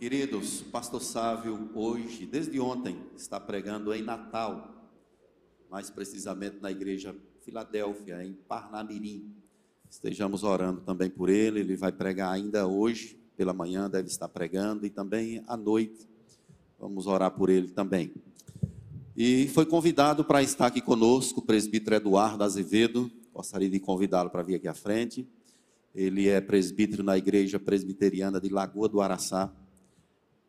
Queridos, pastor Sávio hoje, desde ontem, está pregando em Natal, mais precisamente na igreja Filadélfia, em Parnamirim. Estejamos orando também por ele, ele vai pregar ainda hoje, pela manhã deve estar pregando e também à noite. Vamos orar por ele também. E foi convidado para estar aqui conosco o presbítero Eduardo Azevedo. Gostaria de convidá-lo para vir aqui à frente. Ele é presbítero na igreja presbiteriana de Lagoa do Araçá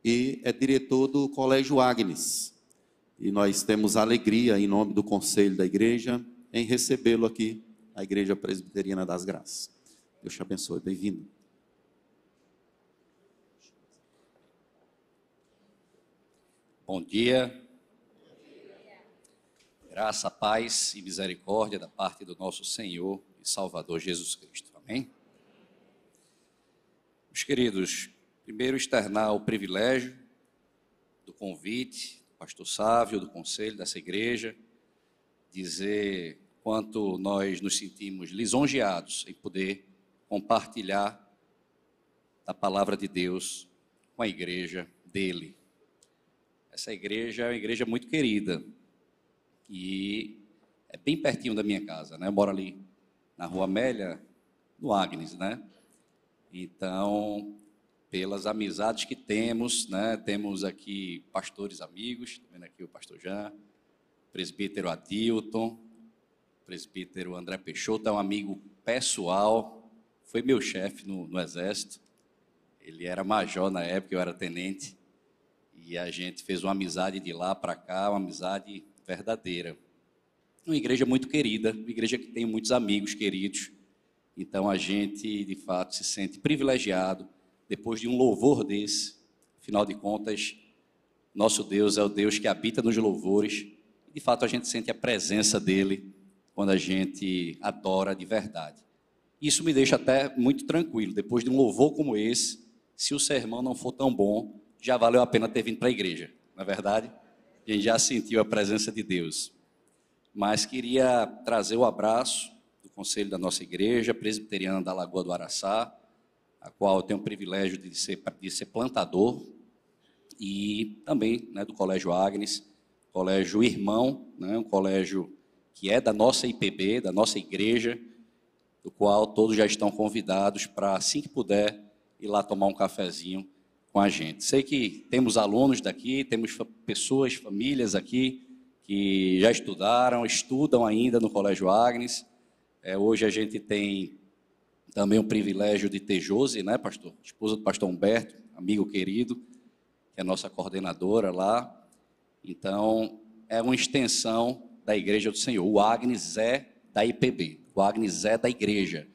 e é diretor do Colégio Agnes. E nós temos alegria, em nome do conselho da igreja, em recebê-lo aqui na Igreja Presbiteriana das Graças. Deus te abençoe, bem-vindo. Bom dia. Graça, paz e misericórdia da parte do nosso Senhor e Salvador Jesus Cristo. Amém? Meus queridos, primeiro externar o privilégio do convite do pastor Sávio, do conselho dessa igreja, dizer quanto nós nos sentimos lisonjeados em poder compartilhar a palavra de Deus com a igreja dele. Essa igreja é uma igreja muito querida e é bem pertinho da minha casa, né? Eu moro ali na Rua Amélia, no Agnes, né? Então, pelas amizades que temos, né? Temos aqui pastores amigos, tá vendo aqui o pastor Jean, presbítero Adilton, presbítero André Peixoto é um amigo pessoal, foi meu chefe no, no, Exército. Ele era major na época, eu era tenente. E a gente fez uma amizade de lá para cá, uma amizade verdadeira. Uma igreja muito querida, uma igreja que tem muitos amigos queridos. Então a gente, de fato, se sente privilegiado depois de um louvor desse. Afinal de contas, nosso Deus é o Deus que habita nos louvores. E, de fato, a gente sente a presença dele quando a gente adora de verdade. Isso me deixa até muito tranquilo. Depois de um louvor como esse, se o sermão não for tão bom, já valeu a pena ter vindo para a igreja, não é verdade? A gente já sentiu a presença de Deus. Mas queria trazer o abraço do conselho da nossa igreja, presbiteriana da Lagoa do Araçá, a qual eu tenho o privilégio de ser, de ser plantador, e também né, do Colégio Agnes, colégio irmão, né, um colégio que é da nossa IPB, da nossa igreja, do qual todos já estão convidados para, assim que puder, ir lá tomar um cafezinho com a gente. Sei que temos alunos daqui, temos pessoas, famílias aqui que já estudaram, estudam ainda no Colégio Agnes. É, hoje a gente tem também o privilégio de ter Josi, né, pastor? Esposa do pastor Humberto, amigo querido, que é nossa coordenadora lá. Então, é uma extensão da Igreja do Senhor. O Agnes é da IPB, o Agnes é da igreja.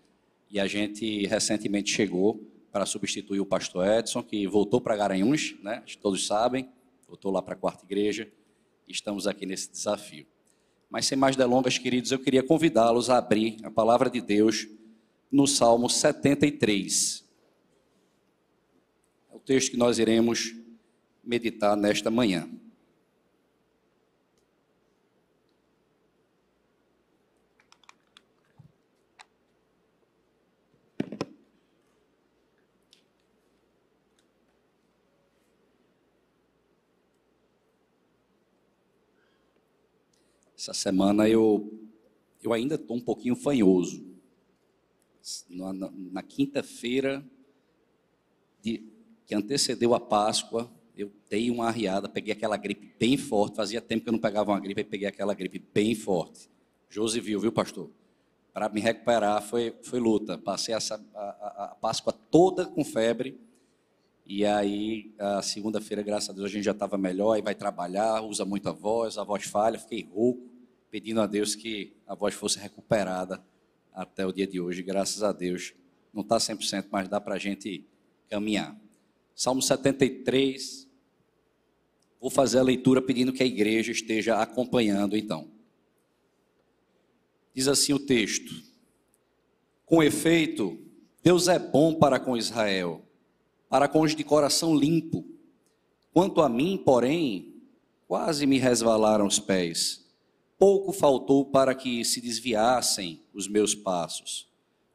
E a gente recentemente chegou para substituir o pastor Edson, que voltou para Garanhuns, né? todos sabem, voltou lá para a quarta igreja. Estamos aqui nesse desafio. Mas sem mais delongas, queridos, eu queria convidá-los a abrir a palavra de Deus no Salmo 73. É o texto que nós iremos meditar nesta manhã. Essa semana eu, eu ainda estou um pouquinho fanhoso. Na, na, quinta-feira que antecedeu a Páscoa, eu dei uma arriada, peguei aquela gripe bem forte. Fazia tempo que eu não pegava uma gripe, e peguei aquela gripe bem forte. Josi viu, viu, pastor? Para me recuperar foi, foi luta. Passei a, a, a Páscoa toda com febre. E aí, a segunda-feira, graças a Deus, a gente já estava melhor, aí vai trabalhar, usa muita voz, a voz falha, fiquei rouco pedindo a Deus que a voz fosse recuperada até o dia de hoje. Graças a Deus, não está 100%, mas dá para a gente caminhar. Salmo 73. Vou fazer a leitura pedindo que a igreja esteja acompanhando, então. Diz assim o texto: Com efeito, Deus é bom para com Israel, para com os de coração limpo. Quanto a mim, porém, quase me resvalaram os pés pouco faltou para que se desviassem os meus passos,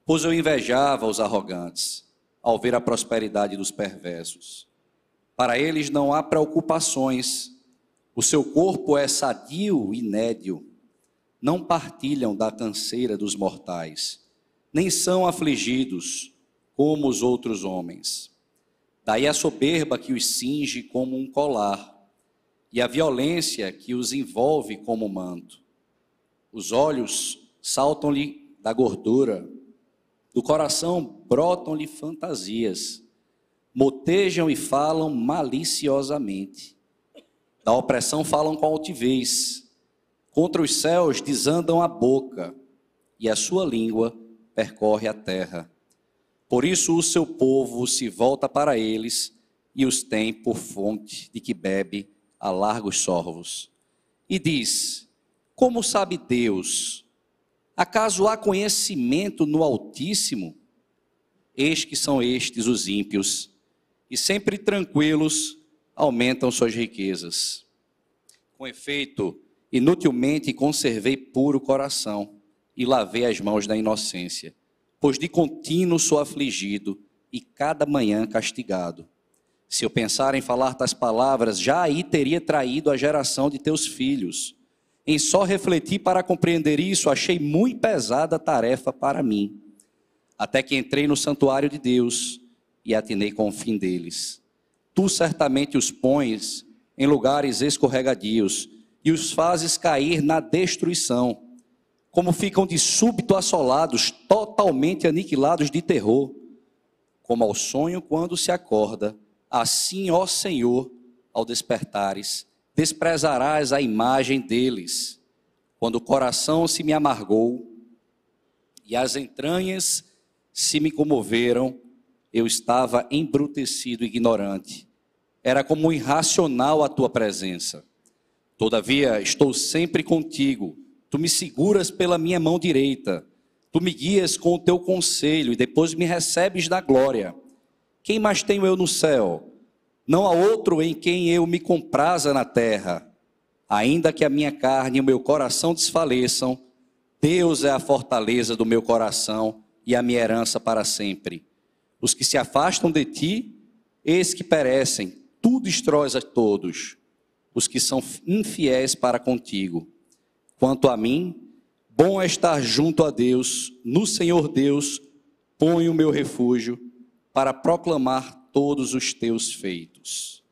pois eu invejava os arrogantes ao ver a prosperidade dos perversos. Para eles não há preocupações, o seu corpo é sadio e nédio. Não partilham da canseira dos mortais, nem são afligidos como os outros homens. Daí a soberba que os cinge como um colar, e a violência que os envolve como manto. Os olhos saltam-lhe da gordura, do coração brotam-lhe fantasias, motejam e falam maliciosamente. Da opressão falam com altivez, contra os céus desandam a boca, e a sua língua percorre a terra. Por isso o seu povo se volta para eles e os tem por fonte de que bebe a largos sorvos. E diz: Como sabe Deus? Acaso há conhecimento no Altíssimo? Eis que são estes os ímpios, e sempre tranquilos aumentam suas riquezas. Com efeito, inutilmente conservei puro coração e lavei as mãos da inocência pois de contínuo sou afligido e cada manhã castigado. Se eu pensar em falar tais palavras, já aí teria traído a geração de teus filhos. Em só refletir para compreender isso, achei muito pesada a tarefa para mim. Até que entrei no santuário de Deus e atinei com o fim deles. Tu certamente os pões em lugares escorregadios e os fazes cair na destruição como ficam de súbito assolados, totalmente aniquilados de terror, como ao sonho quando se acorda, assim, ó Senhor, ao despertares, desprezarás a imagem deles. Quando o coração se me amargou e as entranhas se me comoveram, eu estava embrutecido e ignorante. Era como irracional a tua presença. Todavia, estou sempre contigo Tu me seguras pela minha mão direita. Tu me guias com o teu conselho e depois me recebes da glória. Quem mais tenho eu no céu? Não há outro em quem eu me compraza na terra. Ainda que a minha carne e o meu coração desfaleçam, Deus é a fortaleza do meu coração e a minha herança para sempre. Os que se afastam de ti, eis que perecem, tu destróis a todos. Os que são infiéis para contigo. Quanto a mim, bom é estar junto a Deus, no Senhor Deus, ponho o meu refúgio para proclamar todos os teus feitos.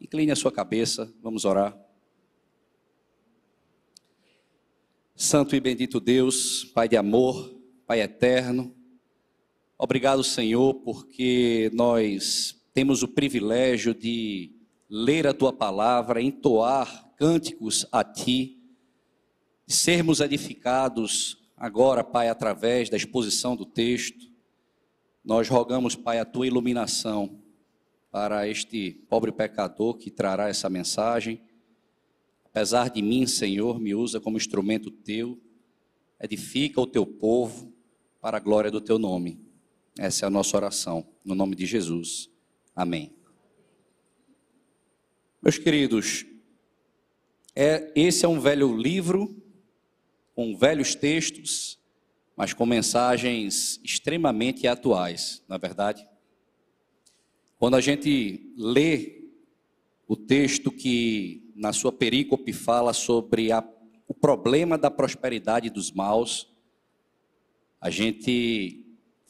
Incline a sua cabeça, vamos orar. Santo e bendito Deus, Pai de amor, Pai eterno, obrigado, Senhor, porque nós temos o privilégio de ler a tua palavra, entoar cânticos a ti sermos edificados agora, Pai, através da exposição do texto. Nós rogamos, Pai, a tua iluminação para este pobre pecador que trará essa mensagem. Apesar de mim, Senhor, me usa como instrumento teu, edifica o teu povo para a glória do teu nome. Essa é a nossa oração, no nome de Jesus. Amém. Meus queridos, é, esse é um velho livro com velhos textos, mas com mensagens extremamente atuais, na é verdade. Quando a gente lê o texto que na sua perícope fala sobre a, o problema da prosperidade dos maus, a gente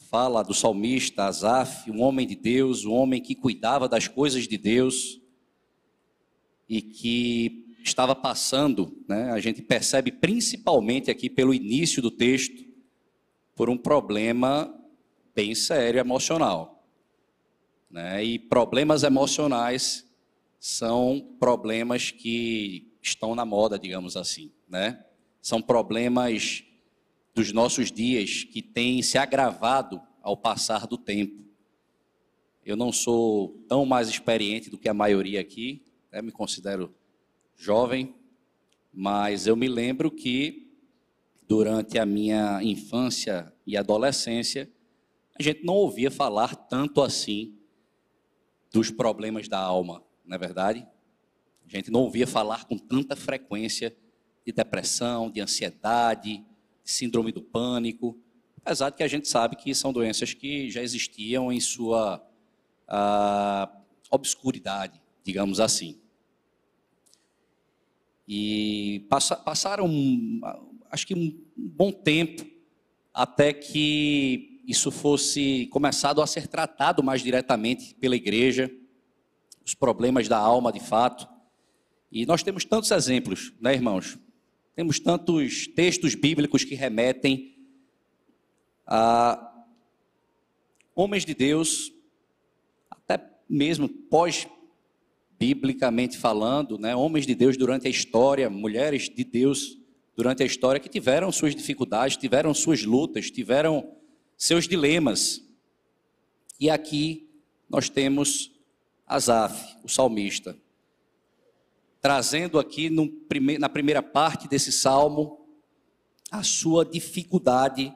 fala do salmista Asaf, um homem de Deus, um homem que cuidava das coisas de Deus e que estava passando, né, a gente percebe principalmente aqui pelo início do texto, por um problema bem sério emocional. Né? E problemas emocionais são problemas que estão na moda, digamos assim. Né? São problemas dos nossos dias que têm se agravado ao passar do tempo. Eu não sou tão mais experiente do que a maioria aqui, né? me considero jovem, mas eu me lembro que durante a minha infância e adolescência, a gente não ouvia falar tanto assim dos problemas da alma, não é verdade? A gente não ouvia falar com tanta frequência de depressão, de ansiedade, de síndrome do pânico, apesar de que a gente sabe que são doenças que já existiam em sua obscuridade, digamos assim. E passa, passaram, acho que um bom tempo, até que isso fosse começado a ser tratado mais diretamente pela igreja, os problemas da alma de fato. E nós temos tantos exemplos, né, irmãos? Temos tantos textos bíblicos que remetem a homens de Deus, até mesmo pós biblicamente falando, né, homens de Deus durante a história, mulheres de Deus durante a história que tiveram suas dificuldades, tiveram suas lutas, tiveram seus dilemas. E aqui nós temos Asaf, o salmista, trazendo aqui na primeira parte desse salmo a sua dificuldade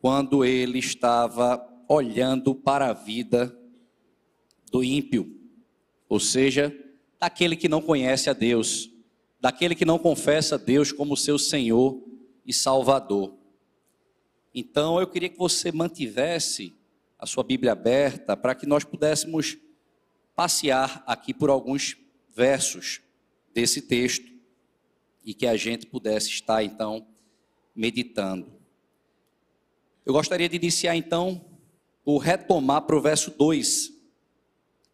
quando ele estava olhando para a vida do ímpio ou seja, daquele que não conhece a Deus, daquele que não confessa Deus como seu Senhor e Salvador. Então, eu queria que você mantivesse a sua Bíblia aberta para que nós pudéssemos passear aqui por alguns versos desse texto e que a gente pudesse estar então meditando. Eu gostaria de iniciar então o retomar para o verso 2.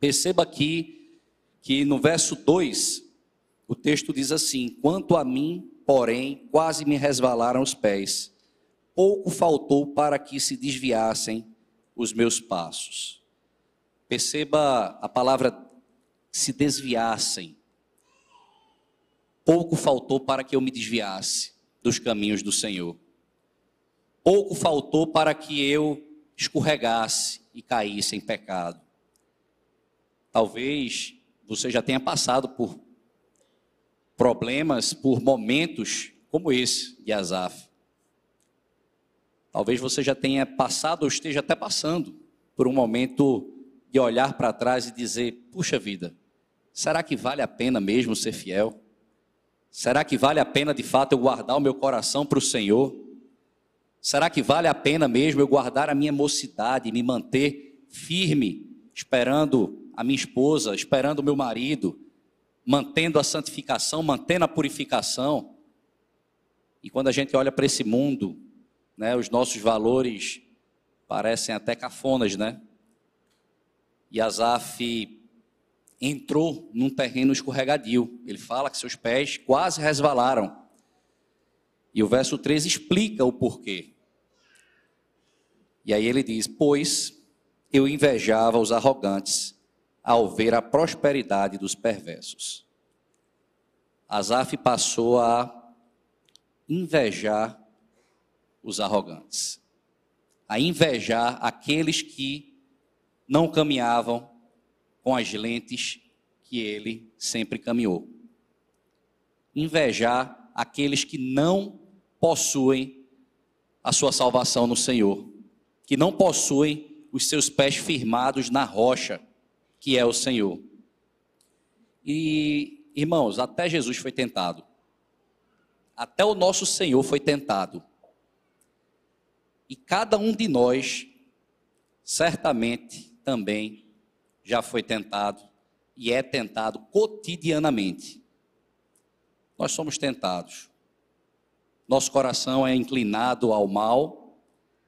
Perceba aqui que no verso 2, o texto diz assim: Quanto a mim, porém, quase me resvalaram os pés, pouco faltou para que se desviassem os meus passos. Perceba a palavra se desviassem. Pouco faltou para que eu me desviasse dos caminhos do Senhor. Pouco faltou para que eu escorregasse e caísse em pecado. Talvez você já tenha passado por problemas, por momentos como esse de Asaf. Talvez você já tenha passado ou esteja até passando por um momento de olhar para trás e dizer: puxa vida, será que vale a pena mesmo ser fiel? Será que vale a pena de fato eu guardar o meu coração para o Senhor? Será que vale a pena mesmo eu guardar a minha mocidade me manter firme, esperando a minha esposa, esperando o meu marido, mantendo a santificação, mantendo a purificação. E quando a gente olha para esse mundo, né, os nossos valores parecem até cafonas, né? E Asaf entrou num terreno escorregadio. Ele fala que seus pés quase resvalaram. E o verso 13 explica o porquê. E aí ele diz: Pois eu invejava os arrogantes ao ver a prosperidade dos perversos. Asaf passou a invejar os arrogantes, a invejar aqueles que não caminhavam com as lentes que ele sempre caminhou. Invejar aqueles que não possuem a sua salvação no Senhor, que não possuem os seus pés firmados na rocha que é o Senhor. E, irmãos, até Jesus foi tentado. Até o nosso Senhor foi tentado. E cada um de nós, certamente, também já foi tentado e é tentado cotidianamente. Nós somos tentados. Nosso coração é inclinado ao mal,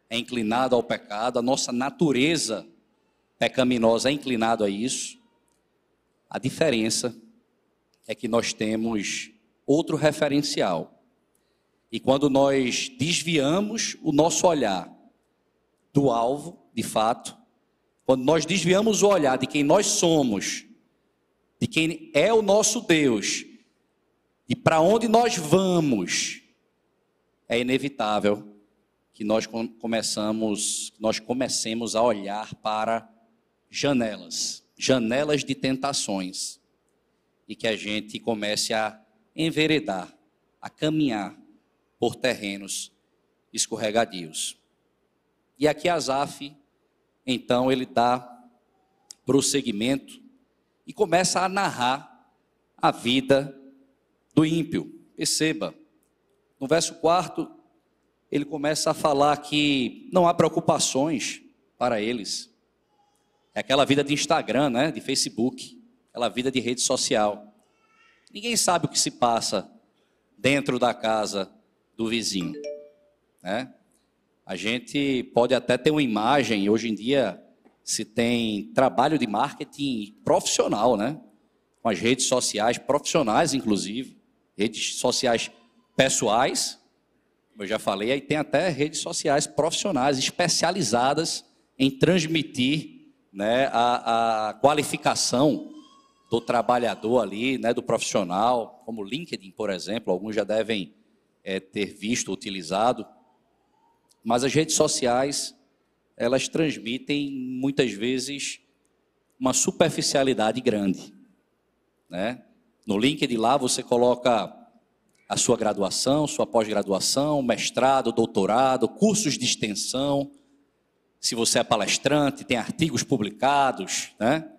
é inclinado ao pecado, a nossa natureza pecaminosa é inclinado a isso. A diferença é que nós temos outro referencial. E quando nós desviamos o nosso olhar do alvo, de fato, quando nós desviamos o olhar de quem nós somos, de quem é o nosso Deus, e para onde nós vamos, é inevitável que nós começamos, nós comecemos a olhar para janelas, janelas de tentações, e que a gente comece a enveredar, a caminhar por terrenos escorregadios. E aqui Asaf, então, ele dá prosseguimento e começa a narrar a vida do ímpio. Perceba, no verso 4, ele começa a falar que não há preocupações para eles. É aquela vida de Instagram, né? De Facebook. aquela vida de rede social. Ninguém sabe o que se passa dentro da casa do vizinho, né? A gente pode até ter uma imagem, hoje em dia se tem trabalho de marketing profissional, né? Com as redes sociais profissionais, inclusive, redes sociais pessoais, como eu já falei, aí tem até redes sociais profissionais especializadas em transmitir né, a, a qualificação do trabalhador ali, né, do profissional, como o LinkedIn, por exemplo, alguns já devem é, ter visto, utilizado. Mas as redes sociais, elas transmitem muitas vezes uma superficialidade grande. Né? No LinkedIn lá você coloca a sua graduação, sua pós-graduação, mestrado, doutorado, cursos de extensão. Se você é palestrante, tem artigos publicados, né?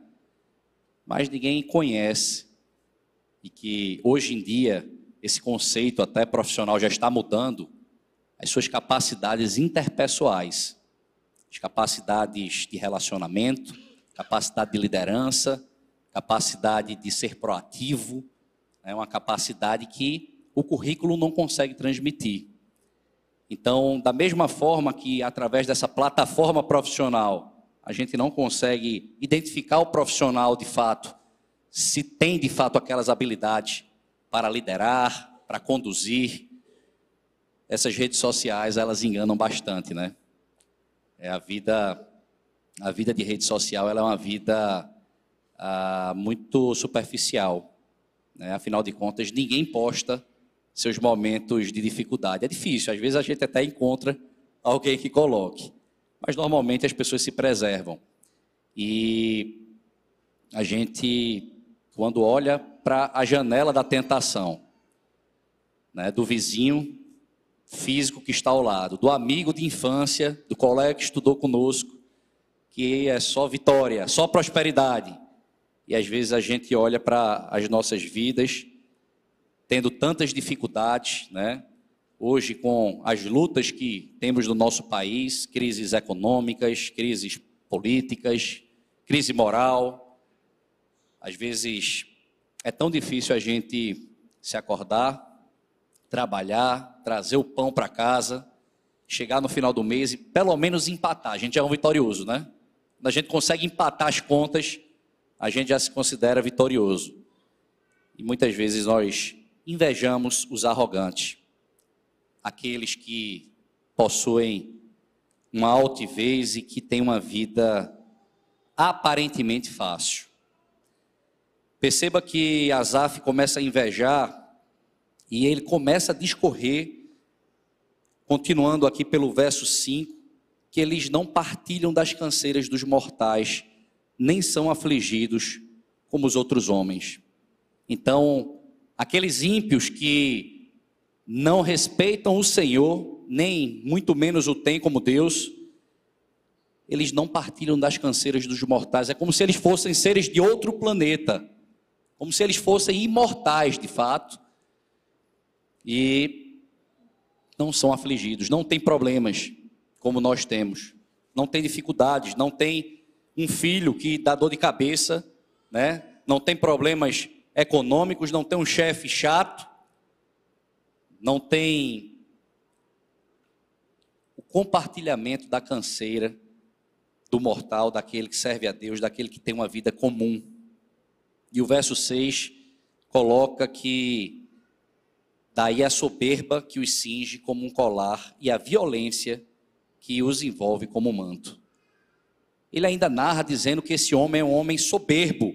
Mas ninguém conhece e que hoje em dia esse conceito até profissional já está mudando as suas capacidades interpessoais, as capacidades de relacionamento, capacidade de liderança, capacidade de ser proativo, é né? uma capacidade que o currículo não consegue transmitir. Então, da mesma forma que através dessa plataforma profissional, a gente não consegue identificar o profissional de fato, se tem de fato aquelas habilidades para liderar, para conduzir, essas redes sociais, elas enganam bastante, né? É a vida a vida de rede social, ela é uma vida ah, muito superficial, né? Afinal de contas, ninguém posta seus momentos de dificuldade. É difícil, às vezes a gente até encontra alguém que coloque, mas normalmente as pessoas se preservam. E a gente, quando olha para a janela da tentação, né, do vizinho físico que está ao lado, do amigo de infância, do colega que estudou conosco, que é só vitória, só prosperidade. E às vezes a gente olha para as nossas vidas tendo tantas dificuldades, né? Hoje, com as lutas que temos no nosso país, crises econômicas, crises políticas, crise moral, às vezes é tão difícil a gente se acordar, trabalhar, trazer o pão para casa, chegar no final do mês e pelo menos empatar. A gente é um vitorioso, né? Quando a gente consegue empatar as contas, a gente já se considera vitorioso. E muitas vezes nós invejamos os arrogantes, aqueles que possuem uma altivez e que têm uma vida aparentemente fácil. Perceba que Asaf começa a invejar e ele começa a discorrer, continuando aqui pelo verso 5, que eles não partilham das canseiras dos mortais, nem são afligidos como os outros homens. Então, aqueles ímpios que não respeitam o Senhor, nem muito menos o têm como Deus, eles não partilham das canseiras dos mortais. É como se eles fossem seres de outro planeta, como se eles fossem imortais de fato, e não são afligidos, não têm problemas como nós temos, não tem dificuldades, não tem um filho que dá dor de cabeça, né? não tem problemas econômicos, não tem um chefe chato, não tem o compartilhamento da canseira do mortal, daquele que serve a Deus, daquele que tem uma vida comum. E o verso 6 coloca que daí a soberba que os cinge como um colar e a violência que os envolve como manto. Ele ainda narra dizendo que esse homem é um homem soberbo,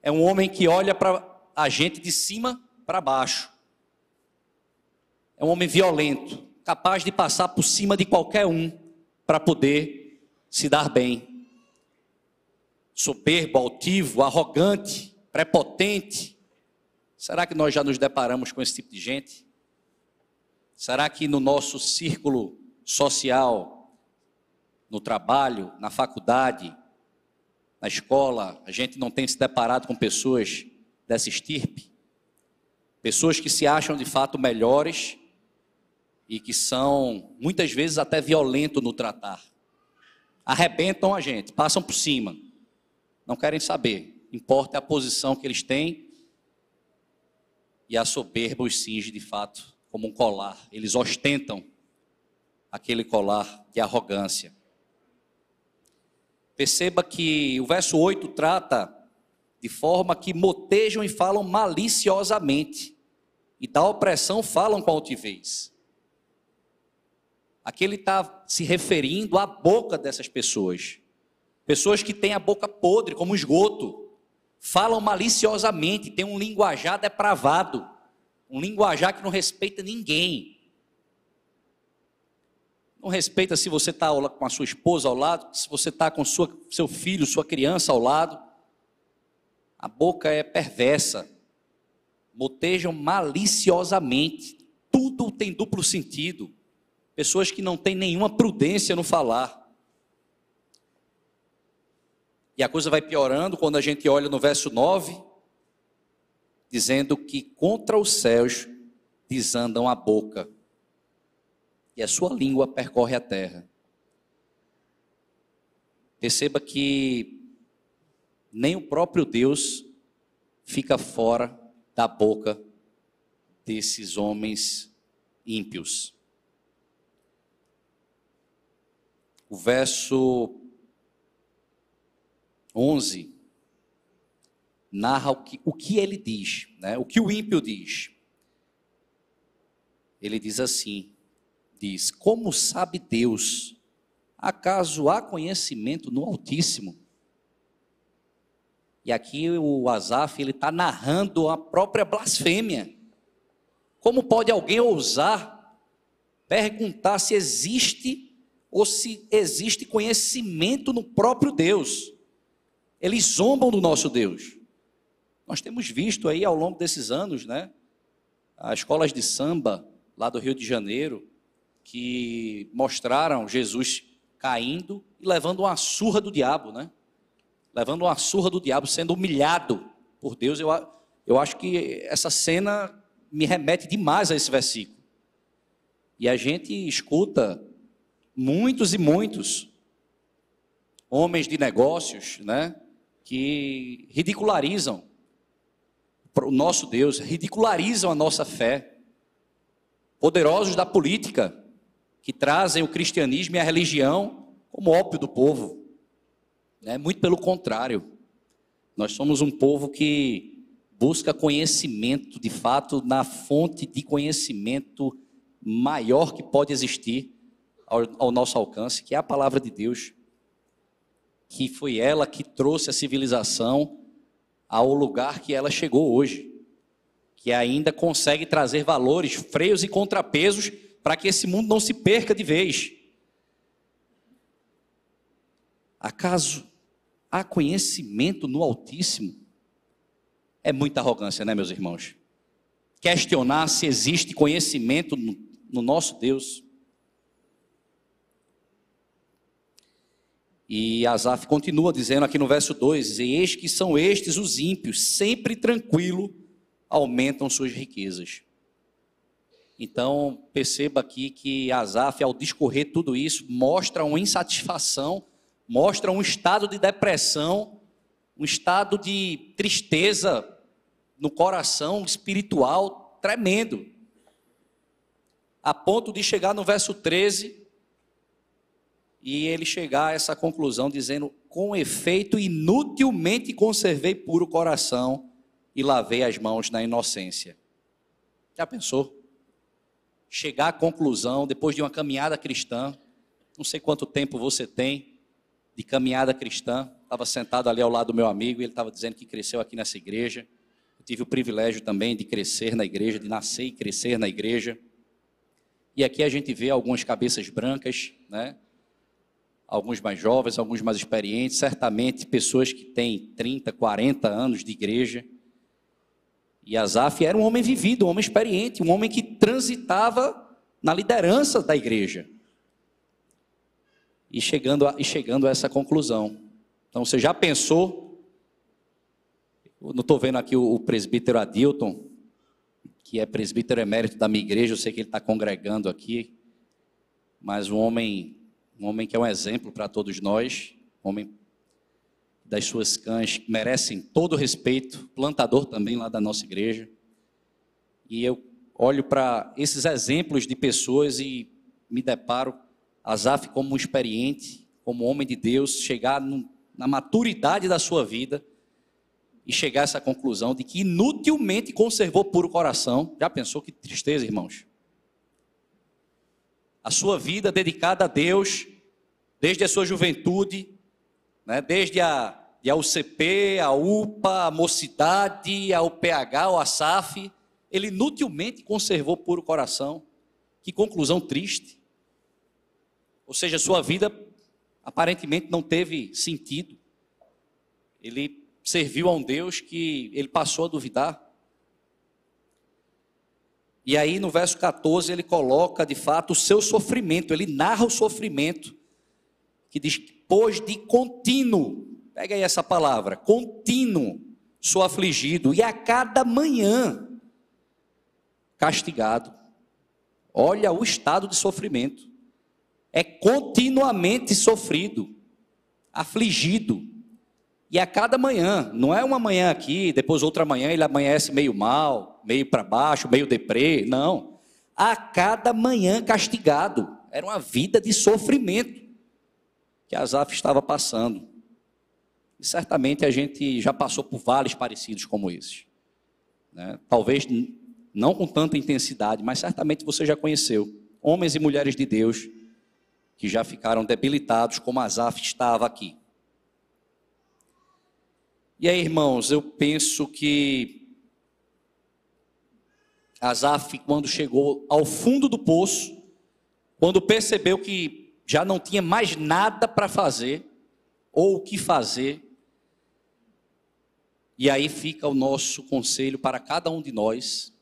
é um homem que olha para a gente de cima para baixo. É um homem violento, capaz de passar por cima de qualquer um para poder se dar bem. Soberbo, altivo, arrogante, prepotente. Será que nós já nos deparamos com esse tipo de gente? Será que no nosso círculo social, no trabalho, na faculdade, na escola, a gente não tem se deparado com pessoas dessa estirpe. Pessoas que se acham de fato melhores e que são muitas vezes até violentos no tratar. Arrebentam a gente, passam por cima, não querem saber. importa a posição que eles têm, e a soberba os cinge de fato como um colar. Eles ostentam aquele colar de arrogância. Perceba que o verso 8 trata de forma que motejam e falam maliciosamente, e da opressão falam com altivez. Aqui ele está se referindo à boca dessas pessoas. Pessoas que têm a boca podre, como esgoto, falam maliciosamente, têm um linguajar depravado, um linguajar que não respeita ninguém. Não respeita se você está com a sua esposa ao lado, se você está com sua, seu filho, sua criança ao lado. A boca é perversa. Motejam maliciosamente. Tudo tem duplo sentido pessoas que não têm nenhuma prudência no falar. E a coisa vai piorando quando a gente olha no verso 9, dizendo que contra os céus desandam a boca, e a sua língua percorre a terra. Perceba que nem o próprio Deus fica fora da boca desses homens ímpios. o verso 11 narra o que, o que ele diz, né? o que o ímpio diz. Ele diz assim: diz, como sabe Deus? Acaso há conhecimento no Altíssimo? E aqui o Asaf ele está narrando a própria blasfêmia. Como pode alguém ousar perguntar se existe ou se existe conhecimento no próprio Deus. Eles zombam do nosso Deus. Nós temos visto aí ao longo desses anos, né? As escolas de samba lá do Rio de Janeiro que mostraram Jesus caindo e levando uma surra do diabo, né? Levando uma surra do diabo, sendo humilhado por Deus. Eu, eu acho que essa cena me remete demais a esse versículo. E a gente escuta muitos e muitos homens de negócios, né, que ridicularizam o nosso Deus, ridicularizam a nossa fé. Poderosos da política que trazem o cristianismo e a religião como ópio do povo. Né? Muito pelo contrário. Nós somos um povo que busca conhecimento, de fato, na fonte de conhecimento maior que pode existir, ao, ao nosso alcance, que é a palavra de Deus, que foi ela que trouxe a civilização ao lugar que ela chegou hoje, que ainda consegue trazer valores, freios e contrapesos para que esse mundo não se perca de vez. Acaso há conhecimento no Altíssimo? É muita arrogância, né, meus irmãos? Questionar se existe conhecimento no, no nosso Deus. E Asaf continua dizendo aqui no verso 2: Eis que são estes os ímpios, sempre tranquilo, aumentam suas riquezas. Então, perceba aqui que Asaf, ao discorrer tudo isso, mostra uma insatisfação, mostra um estado de depressão, um estado de tristeza no coração espiritual tremendo. A ponto de chegar no verso 13 e ele chegar a essa conclusão dizendo: com efeito, inutilmente conservei puro o coração e lavei as mãos na inocência. Já pensou? Chegar à conclusão, depois de uma caminhada cristã, não sei quanto tempo você tem de caminhada cristã, estava sentado ali ao lado do meu amigo e ele estava dizendo que cresceu aqui nessa igreja. Eu tive o privilégio também de crescer na igreja, de nascer e crescer na igreja. E aqui a gente vê algumas cabeças brancas, né? alguns mais jovens, alguns mais experientes, certamente pessoas que têm 30, 40 anos de igreja. E Asaf era um homem vivido, um homem experiente, um homem que transitava na liderança da igreja. E chegando a, e chegando a essa conclusão. Então, você já pensou? Eu não estou vendo aqui o, o presbítero Adilton, que é presbítero emérito da minha igreja, eu sei que ele está congregando aqui, mas um homem um homem que é um exemplo para todos nós, um homem das suas cães, que merecem todo o respeito, plantador também lá da nossa igreja. E eu olho para esses exemplos de pessoas e me deparo Asaf como um experiente, como homem de Deus, chegar no, na maturidade da sua vida e chegar a essa conclusão de que inutilmente conservou puro coração. Já pensou que tristeza, irmãos? A sua vida dedicada a Deus, desde a sua juventude, né, desde a, a UCP, a UPA, a mocidade, a UPH, o ASAF, ele inutilmente conservou puro coração. Que conclusão triste. Ou seja, sua vida aparentemente não teve sentido. Ele serviu a um Deus que ele passou a duvidar. E aí no verso 14 ele coloca de fato o seu sofrimento, ele narra o sofrimento, que diz: pois de contínuo, pega aí essa palavra, contínuo, sou afligido, e a cada manhã castigado. Olha o estado de sofrimento. É continuamente sofrido, afligido. E a cada manhã, não é uma manhã aqui, depois outra manhã ele amanhece meio mal, meio para baixo, meio deprê, não. A cada manhã castigado. Era uma vida de sofrimento que Asaf estava passando. E certamente a gente já passou por vales parecidos como esses. Né? Talvez não com tanta intensidade, mas certamente você já conheceu homens e mulheres de Deus que já ficaram debilitados, como Asaf estava aqui. E aí, irmãos, eu penso que Asaf, quando chegou ao fundo do poço, quando percebeu que já não tinha mais nada para fazer, ou o que fazer, e aí fica o nosso conselho para cada um de nós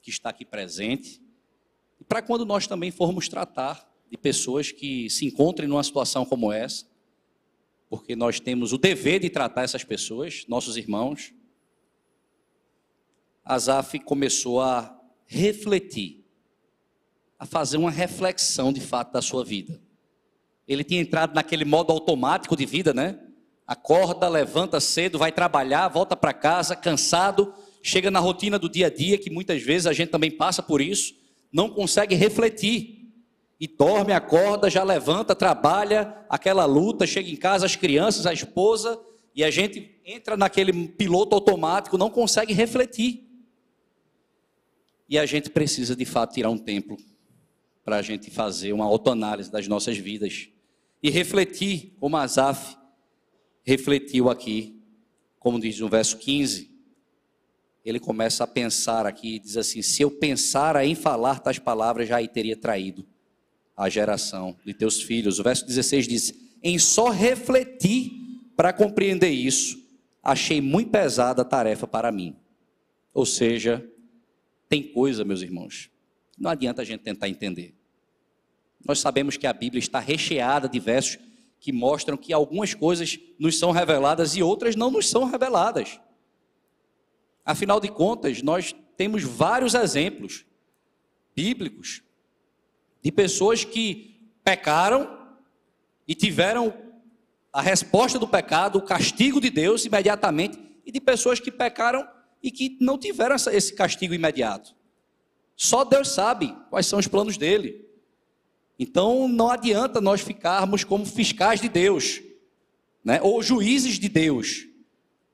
que está aqui presente, e para quando nós também formos tratar de pessoas que se encontrem numa situação como essa, porque nós temos o dever de tratar essas pessoas, nossos irmãos. Asaf começou a refletir, a fazer uma reflexão de fato da sua vida. Ele tinha entrado naquele modo automático de vida, né? Acorda, levanta cedo, vai trabalhar, volta para casa cansado, chega na rotina do dia a dia, que muitas vezes a gente também passa por isso, não consegue refletir e dorme, acorda, já levanta, trabalha, aquela luta, chega em casa, as crianças, a esposa, e a gente entra naquele piloto automático, não consegue refletir. E a gente precisa, de fato, tirar um tempo para a gente fazer uma autoanálise das nossas vidas e refletir, como Asaf refletiu aqui, como diz no verso 15. Ele começa a pensar aqui, diz assim: Se eu pensara em falar tais palavras, já aí teria traído a geração de teus filhos. O verso 16 diz: Em só refletir para compreender isso, achei muito pesada a tarefa para mim. Ou seja, tem coisa, meus irmãos, não adianta a gente tentar entender. Nós sabemos que a Bíblia está recheada de versos que mostram que algumas coisas nos são reveladas e outras não nos são reveladas. Afinal de contas, nós temos vários exemplos bíblicos de pessoas que pecaram e tiveram a resposta do pecado, o castigo de Deus imediatamente, e de pessoas que pecaram e que não tiveram esse castigo imediato. Só Deus sabe quais são os planos dele. Então não adianta nós ficarmos como fiscais de Deus, né? ou juízes de Deus.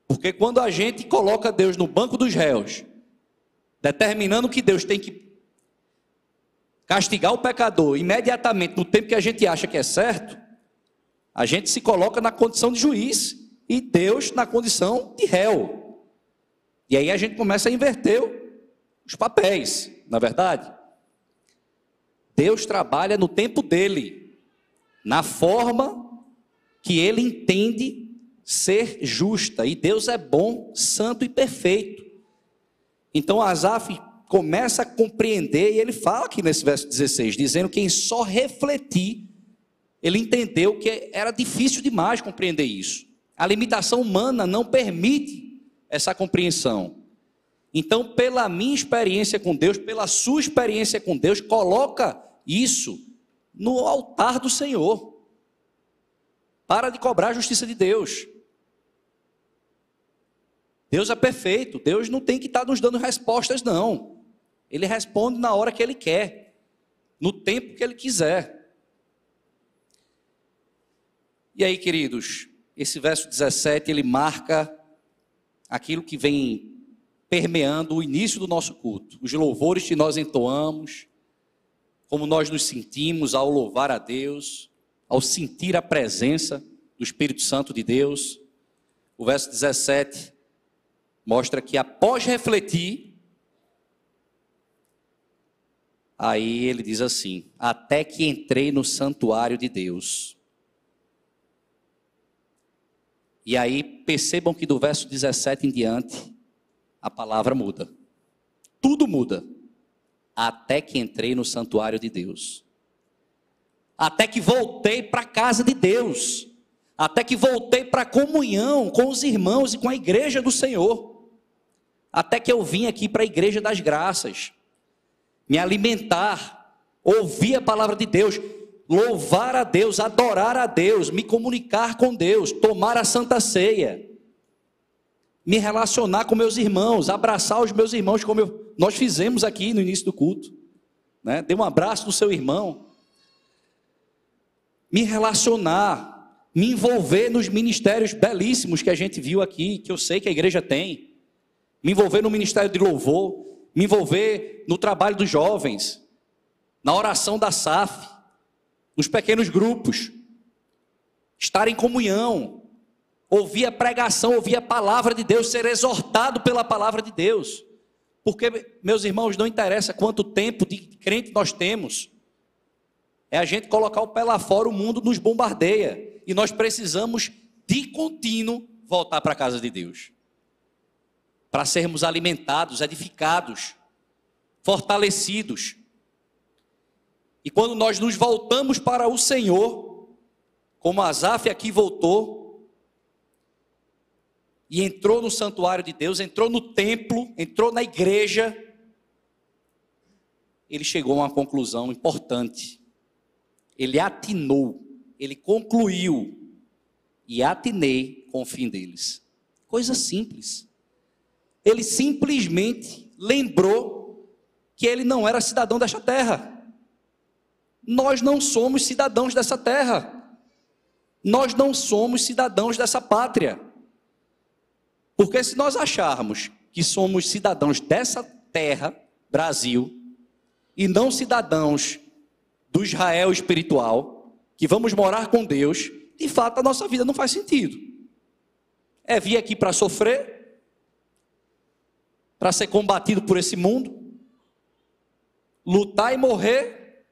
Porque quando a gente coloca Deus no banco dos réus, determinando que Deus tem que castigar o pecador imediatamente no tempo que a gente acha que é certo, a gente se coloca na condição de juiz e Deus na condição de réu. E aí a gente começa a inverter os papéis, na é verdade. Deus trabalha no tempo dele, na forma que ele entende ser justa, e Deus é bom, santo e perfeito. Então Asaf começa a compreender, e ele fala aqui nesse verso 16, dizendo que em só refletir, ele entendeu que era difícil demais compreender isso. A limitação humana não permite essa compreensão. Então, pela minha experiência com Deus, pela sua experiência com Deus, coloca isso no altar do Senhor. Para de cobrar a justiça de Deus. Deus é perfeito, Deus não tem que estar nos dando respostas, não. Ele responde na hora que ele quer, no tempo que ele quiser. E aí, queridos, esse verso 17 ele marca aquilo que vem permeando o início do nosso culto, os louvores que nós entoamos, como nós nos sentimos ao louvar a Deus, ao sentir a presença do Espírito Santo de Deus. O verso 17 mostra que após refletir, aí ele diz assim: Até que entrei no santuário de Deus. E aí percebam que do verso 17 em diante, a palavra muda. Tudo muda. Até que entrei no santuário de Deus. Até que voltei para a casa de Deus. Até que voltei para a comunhão com os irmãos e com a igreja do Senhor. Até que eu vim aqui para a igreja das graças, me alimentar, ouvir a palavra de Deus, louvar a Deus, adorar a Deus, me comunicar com Deus, tomar a santa ceia, me relacionar com meus irmãos, abraçar os meus irmãos, como eu, nós fizemos aqui no início do culto. Né? Dê um abraço no seu irmão. Me relacionar, me envolver nos ministérios belíssimos que a gente viu aqui, que eu sei que a igreja tem me envolver no ministério de louvor, me envolver no trabalho dos jovens, na oração da SAF, nos pequenos grupos, estar em comunhão, ouvir a pregação, ouvir a palavra de Deus, ser exortado pela palavra de Deus. Porque, meus irmãos, não interessa quanto tempo de crente nós temos, é a gente colocar o pé lá fora, o mundo nos bombardeia, e nós precisamos de contínuo voltar para a casa de Deus para sermos alimentados, edificados, fortalecidos. E quando nós nos voltamos para o Senhor, como Asaf aqui voltou, e entrou no santuário de Deus, entrou no templo, entrou na igreja, ele chegou a uma conclusão importante. Ele atinou, ele concluiu, e atinei com o fim deles. Coisa simples ele simplesmente lembrou que ele não era cidadão desta terra. Nós não somos cidadãos dessa terra. Nós não somos cidadãos dessa pátria. Porque se nós acharmos que somos cidadãos dessa terra, Brasil, e não cidadãos do Israel espiritual, que vamos morar com Deus, de fato a nossa vida não faz sentido. É vir aqui para sofrer, para ser combatido por esse mundo, lutar e morrer,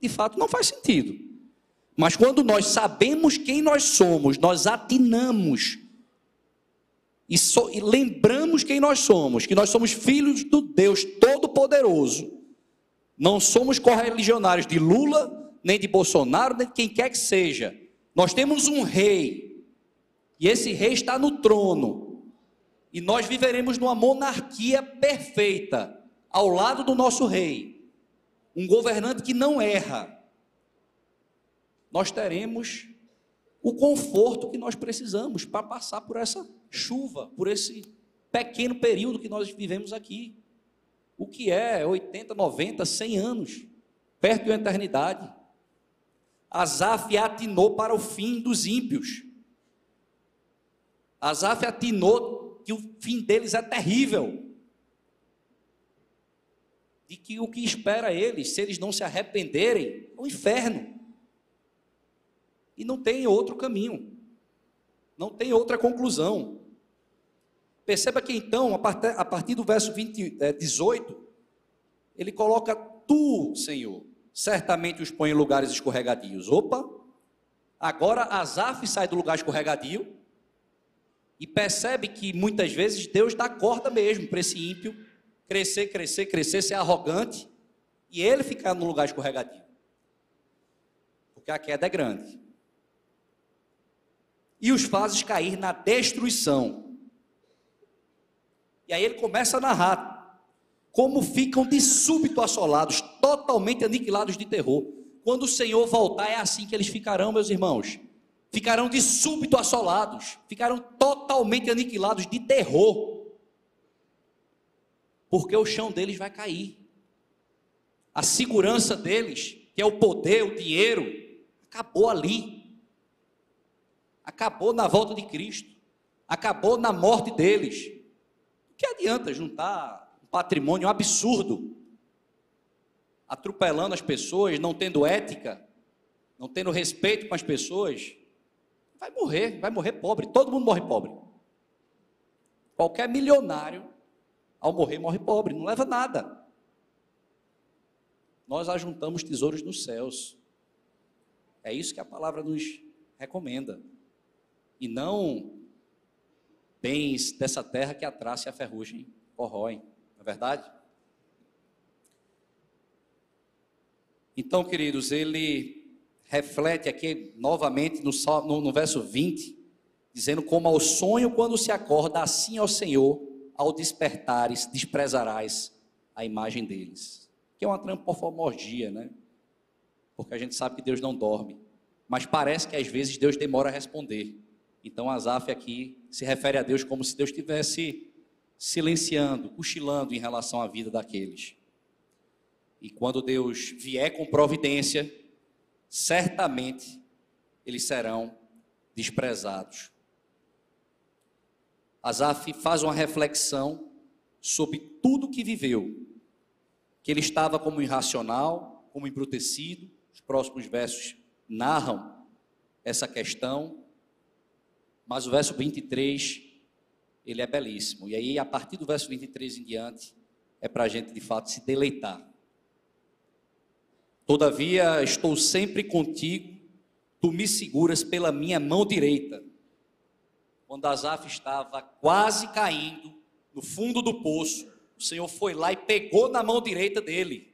de fato não faz sentido. Mas quando nós sabemos quem nós somos, nós atinamos e, so, e lembramos quem nós somos, que nós somos filhos do Deus Todo-Poderoso. Não somos correligionários de Lula, nem de Bolsonaro, nem de quem quer que seja. Nós temos um rei, e esse rei está no trono. E nós viveremos numa monarquia perfeita, ao lado do nosso rei, um governante que não erra. Nós teremos o conforto que nós precisamos para passar por essa chuva, por esse pequeno período que nós vivemos aqui. O que é 80, 90, 100 anos, perto de uma eternidade. Asaf atinou para o fim dos ímpios. Asaf atinou que o fim deles é terrível. De que o que espera eles, se eles não se arrependerem, é o inferno. E não tem outro caminho. Não tem outra conclusão. Perceba que então, a partir, do verso 20, é, 18, ele coloca: Tu, Senhor, certamente os põe em lugares escorregadios. Opa! Agora Asaf sai do lugar escorregadio e percebe que muitas vezes Deus dá corda mesmo para esse ímpio crescer, crescer, crescer, ser arrogante e ele ficar no lugar escorregadio. Porque a queda é grande. E os fazes cair na destruição. E aí ele começa a narrar como ficam de súbito assolados, totalmente aniquilados de terror. Quando o Senhor voltar, é assim que eles ficarão, meus irmãos ficarão de súbito assolados, ficarão totalmente aniquilados de terror, porque o chão deles vai cair, a segurança deles, que é o poder, o dinheiro, acabou ali, acabou na volta de Cristo, acabou na morte deles. O que adianta juntar um patrimônio absurdo, atropelando as pessoas, não tendo ética, não tendo respeito com as pessoas? Vai morrer, vai morrer pobre. Todo mundo morre pobre. Qualquer milionário, ao morrer, morre pobre, não leva nada. Nós ajuntamos tesouros nos céus. É isso que a palavra nos recomenda. E não bens dessa terra que a traça e a ferrugem corroem. Não é verdade? Então, queridos, ele reflete aqui novamente no, no, no verso 20, dizendo: Como ao sonho quando se acorda, assim ao Senhor, ao despertares, desprezarás a imagem deles. Que é uma trampofomorgia, né? Porque a gente sabe que Deus não dorme. Mas parece que às vezes Deus demora a responder. Então Asaf aqui se refere a Deus como se Deus estivesse silenciando, cochilando em relação à vida daqueles. E quando Deus vier com providência, certamente eles serão desprezados. Asaf faz uma reflexão sobre tudo que viveu, que ele estava como irracional, como embrutecido. Os próximos versos narram essa questão, mas o verso 23 ele é belíssimo. E aí, a partir do verso 23 em diante, é para a gente de fato se deleitar Todavia estou sempre contigo, tu me seguras pela minha mão direita. Quando Asaf estava quase caindo no fundo do poço, o Senhor foi lá e pegou na mão direita dele,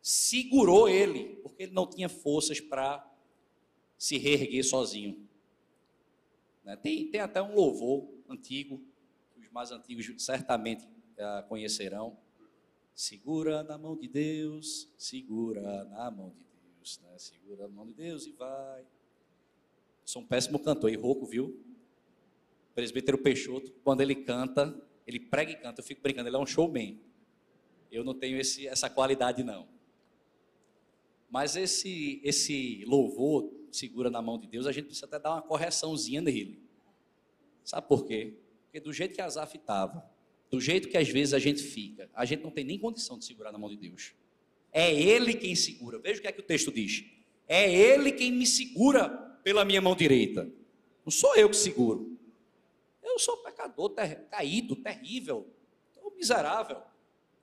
segurou ele, porque ele não tinha forças para se reerguer sozinho. Né? Tem, tem até um louvor antigo, os mais antigos certamente uh, conhecerão Segura na mão de Deus, segura na mão de Deus, né? Segura na mão de Deus e vai. Sou um péssimo cantor e rouco, viu? O presbítero Peixoto, quando ele canta, ele prega e canta, eu fico brincando, ele é um showman. Eu não tenho esse, essa qualidade, não. Mas esse, esse louvor, segura na mão de Deus, a gente precisa até dar uma correçãozinha nele. Sabe por quê? Porque do jeito que Azaf estava, do jeito que às vezes a gente fica, a gente não tem nem condição de segurar na mão de Deus. É Ele quem segura. Veja o que é que o texto diz. É Ele quem me segura pela minha mão direita. Não sou eu que seguro. Eu sou pecador, ter, caído, terrível, miserável.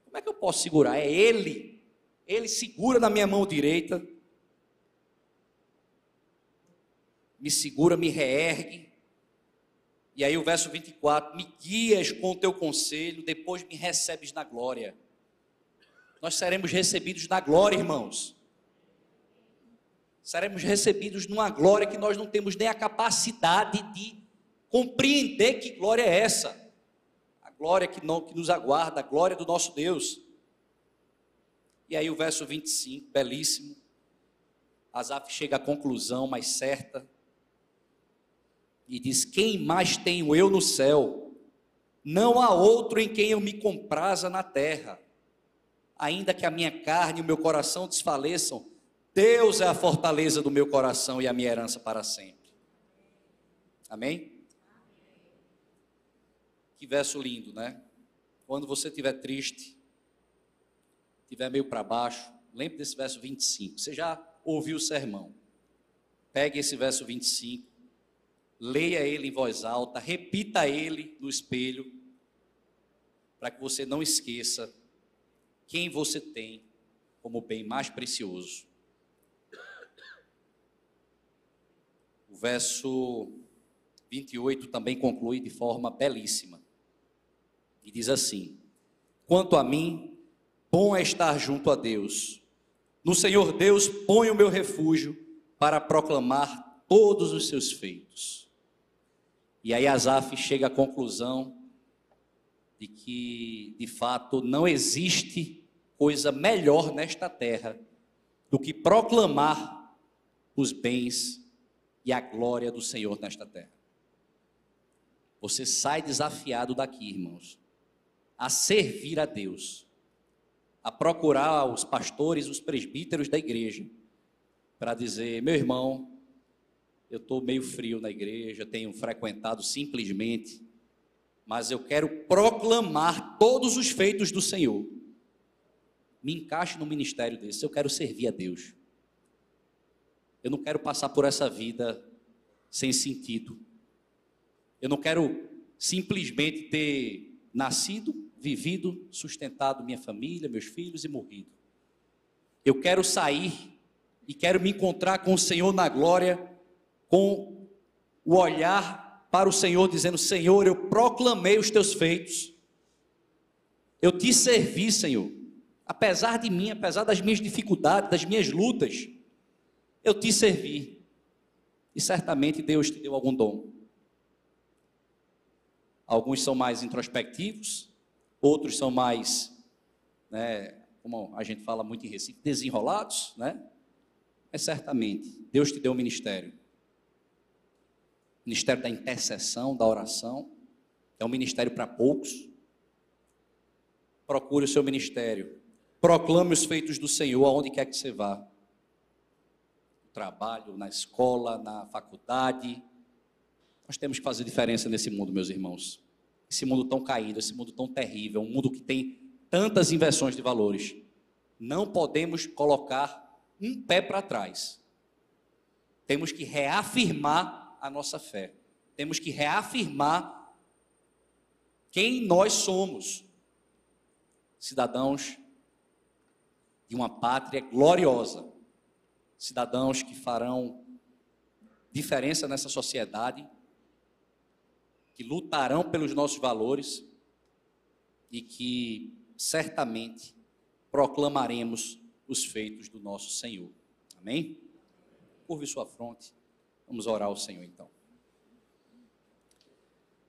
Como é que eu posso segurar? É Ele. Ele segura na minha mão direita. Me segura, me reergue e aí o verso 24: Me guias com o teu conselho, depois me recebes na glória. Nós seremos recebidos na glória, irmãos. Seremos recebidos numa glória que nós não temos nem a capacidade de compreender que glória é essa. A glória que, não, que nos aguarda, a glória do nosso Deus. E aí o verso 25, belíssimo. Asaf chega à conclusão mais certa e diz: Quem mais tenho eu no céu? Não há outro em quem eu me compraza na terra. Ainda que a minha carne e o meu coração desfaleçam, Deus é a fortaleza do meu coração e a minha herança para sempre. Amém? Que verso lindo, né? Quando você estiver triste, estiver meio para baixo, lembre desse verso 25. Você já ouviu o sermão. Pegue esse verso 25 leia ele em voz alta, repita ele no espelho, para que você não esqueça quem você tem como bem mais precioso. O verso 28 também conclui de forma belíssima. E diz assim: Quanto a mim, bom é estar junto a Deus. No Senhor Deus ponho o meu refúgio para proclamar todos os seus feitos. E aí Asaf chega à conclusão de que, de fato, não existe coisa melhor nesta terra do que proclamar os bens e a glória do Senhor nesta terra. Você sai desafiado daqui, irmãos, a servir a Deus, a procurar os pastores, os presbíteros da igreja, para dizer: meu irmão, eu estou meio frio na igreja, tenho frequentado simplesmente, mas eu quero proclamar todos os feitos do Senhor. Me encaixe no ministério desse, eu quero servir a Deus. Eu não quero passar por essa vida sem sentido. Eu não quero simplesmente ter nascido, vivido, sustentado minha família, meus filhos e morrido. Eu quero sair e quero me encontrar com o Senhor na glória, com o olhar para o Senhor, dizendo: Senhor, eu proclamei os teus feitos, eu te servi, Senhor, apesar de mim, apesar das minhas dificuldades, das minhas lutas, eu te servi. E certamente Deus te deu algum dom. Alguns são mais introspectivos, outros são mais, né, como a gente fala muito em Recife, desenrolados, né? Mas certamente Deus te deu um ministério. Ministério da intercessão, da oração. É um ministério para poucos. Procure o seu ministério. Proclame os feitos do Senhor aonde quer que você vá trabalho, na escola, na faculdade. Nós temos que fazer diferença nesse mundo, meus irmãos. Esse mundo tão caído, esse mundo tão terrível, um mundo que tem tantas inversões de valores. Não podemos colocar um pé para trás. Temos que reafirmar a nossa fé. Temos que reafirmar quem nós somos. Cidadãos de uma pátria gloriosa cidadãos que farão diferença nessa sociedade, que lutarão pelos nossos valores e que certamente proclamaremos os feitos do nosso Senhor. Amém? Curve sua fronte. Vamos orar ao Senhor então.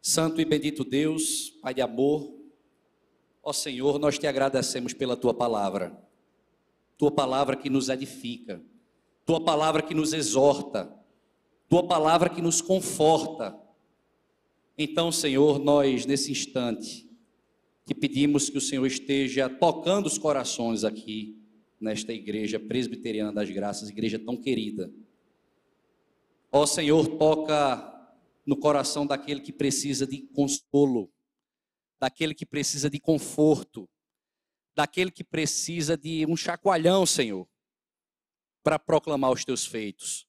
Santo e bendito Deus, Pai de amor, ó Senhor, nós te agradecemos pela tua palavra. Tua palavra que nos edifica tua palavra que nos exorta, tua palavra que nos conforta. Então, Senhor, nós nesse instante te pedimos que o Senhor esteja tocando os corações aqui nesta igreja presbiteriana das graças, igreja tão querida. Ó Senhor, toca no coração daquele que precisa de consolo, daquele que precisa de conforto, daquele que precisa de um chacoalhão, Senhor para proclamar os teus feitos.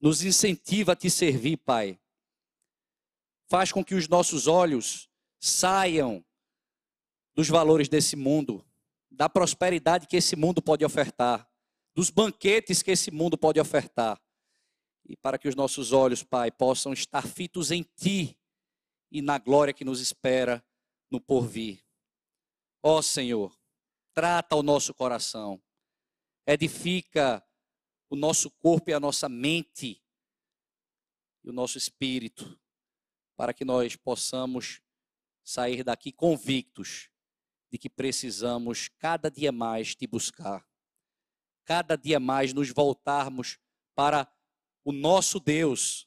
Nos incentiva a te servir, Pai. Faz com que os nossos olhos saiam dos valores desse mundo, da prosperidade que esse mundo pode ofertar, dos banquetes que esse mundo pode ofertar. E para que os nossos olhos, Pai, possam estar fitos em Ti e na glória que nos espera no porvir. Ó Senhor, trata o nosso coração edifica o nosso corpo e a nossa mente e o nosso espírito, para que nós possamos sair daqui convictos de que precisamos cada dia mais te buscar, cada dia mais nos voltarmos para o nosso Deus,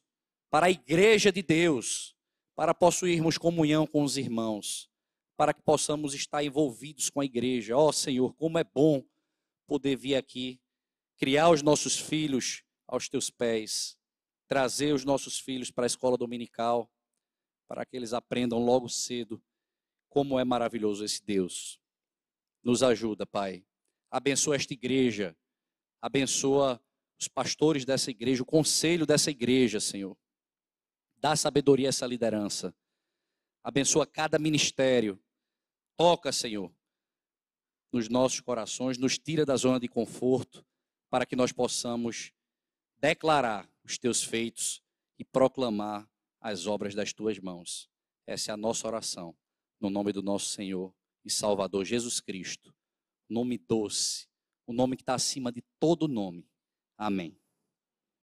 para a igreja de Deus, para possuirmos comunhão com os irmãos, para que possamos estar envolvidos com a igreja. Ó oh, Senhor, como é bom poder vir aqui, criar os nossos filhos aos teus pés, trazer os nossos filhos para a escola dominical, para que eles aprendam logo cedo como é maravilhoso esse Deus. Nos ajuda, Pai. Abençoa esta igreja, abençoa os pastores dessa igreja, o conselho dessa igreja, Senhor. Dá sabedoria a essa liderança. Abençoa cada ministério. Toca, Senhor, nos nossos corações, nos tira da zona de conforto, para que nós possamos declarar os teus feitos e proclamar as obras das tuas mãos. Essa é a nossa oração, no nome do nosso Senhor e Salvador Jesus Cristo. Nome doce, o nome que está acima de todo nome. Amém.